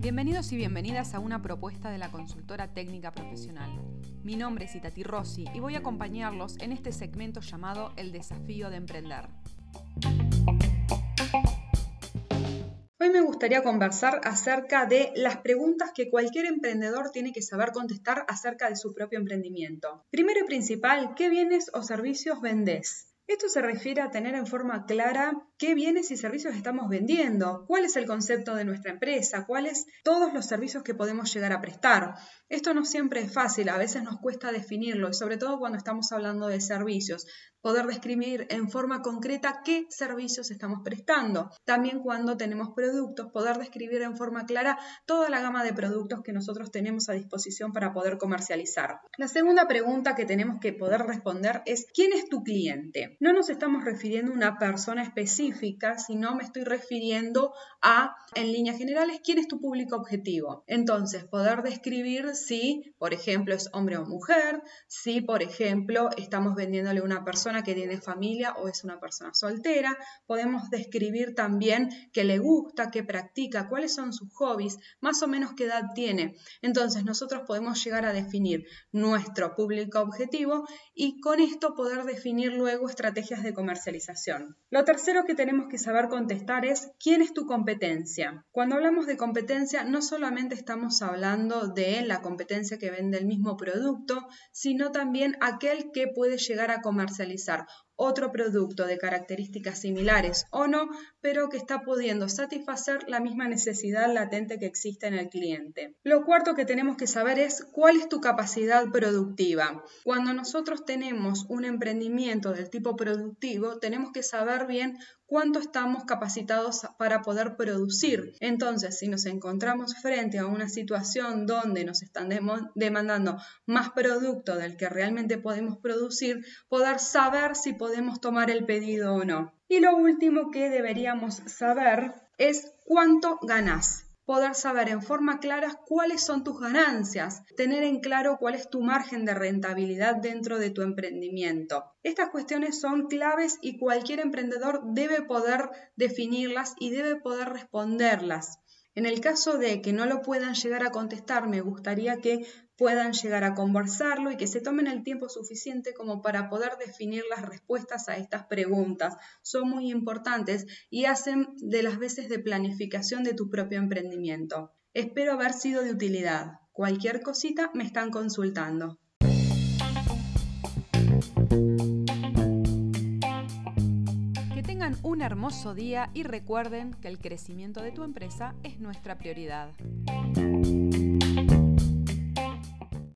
Bienvenidos y bienvenidas a una propuesta de la consultora técnica profesional. Mi nombre es Itati Rossi y voy a acompañarlos en este segmento llamado El desafío de emprender. Hoy me gustaría conversar acerca de las preguntas que cualquier emprendedor tiene que saber contestar acerca de su propio emprendimiento. Primero y principal, ¿qué bienes o servicios vendes? Esto se refiere a tener en forma clara qué bienes y servicios estamos vendiendo, cuál es el concepto de nuestra empresa, cuáles todos los servicios que podemos llegar a prestar. Esto no siempre es fácil, a veces nos cuesta definirlo y sobre todo cuando estamos hablando de servicios, poder describir en forma concreta qué servicios estamos prestando. También cuando tenemos productos, poder describir en forma clara toda la gama de productos que nosotros tenemos a disposición para poder comercializar. La segunda pregunta que tenemos que poder responder es ¿quién es tu cliente? No nos estamos refiriendo a una persona específica, sino me estoy refiriendo a, en líneas generales, quién es tu público objetivo. Entonces, poder describir si, por ejemplo, es hombre o mujer, si, por ejemplo, estamos vendiéndole a una persona que tiene familia o es una persona soltera. Podemos describir también qué le gusta, qué practica, cuáles son sus hobbies, más o menos qué edad tiene. Entonces, nosotros podemos llegar a definir nuestro público objetivo y con esto poder definir luego estrategias de comercialización. Lo tercero que tenemos que saber contestar es quién es tu competencia. Cuando hablamos de competencia, no solamente estamos hablando de la competencia que vende el mismo producto, sino también aquel que puede llegar a comercializar otro producto de características similares o no, pero que está pudiendo satisfacer la misma necesidad latente que existe en el cliente. Lo cuarto que tenemos que saber es cuál es tu capacidad productiva. Cuando nosotros tenemos un emprendimiento del tipo productivo, tenemos que saber bien cuánto estamos capacitados para poder producir. Entonces, si nos encontramos frente a una situación donde nos están demandando más producto del que realmente podemos producir, poder saber si podemos tomar el pedido o no. Y lo último que deberíamos saber es cuánto ganas poder saber en forma clara cuáles son tus ganancias, tener en claro cuál es tu margen de rentabilidad dentro de tu emprendimiento. Estas cuestiones son claves y cualquier emprendedor debe poder definirlas y debe poder responderlas. En el caso de que no lo puedan llegar a contestar, me gustaría que puedan llegar a conversarlo y que se tomen el tiempo suficiente como para poder definir las respuestas a estas preguntas. Son muy importantes y hacen de las veces de planificación de tu propio emprendimiento. Espero haber sido de utilidad. Cualquier cosita me están consultando. un hermoso día y recuerden que el crecimiento de tu empresa es nuestra prioridad.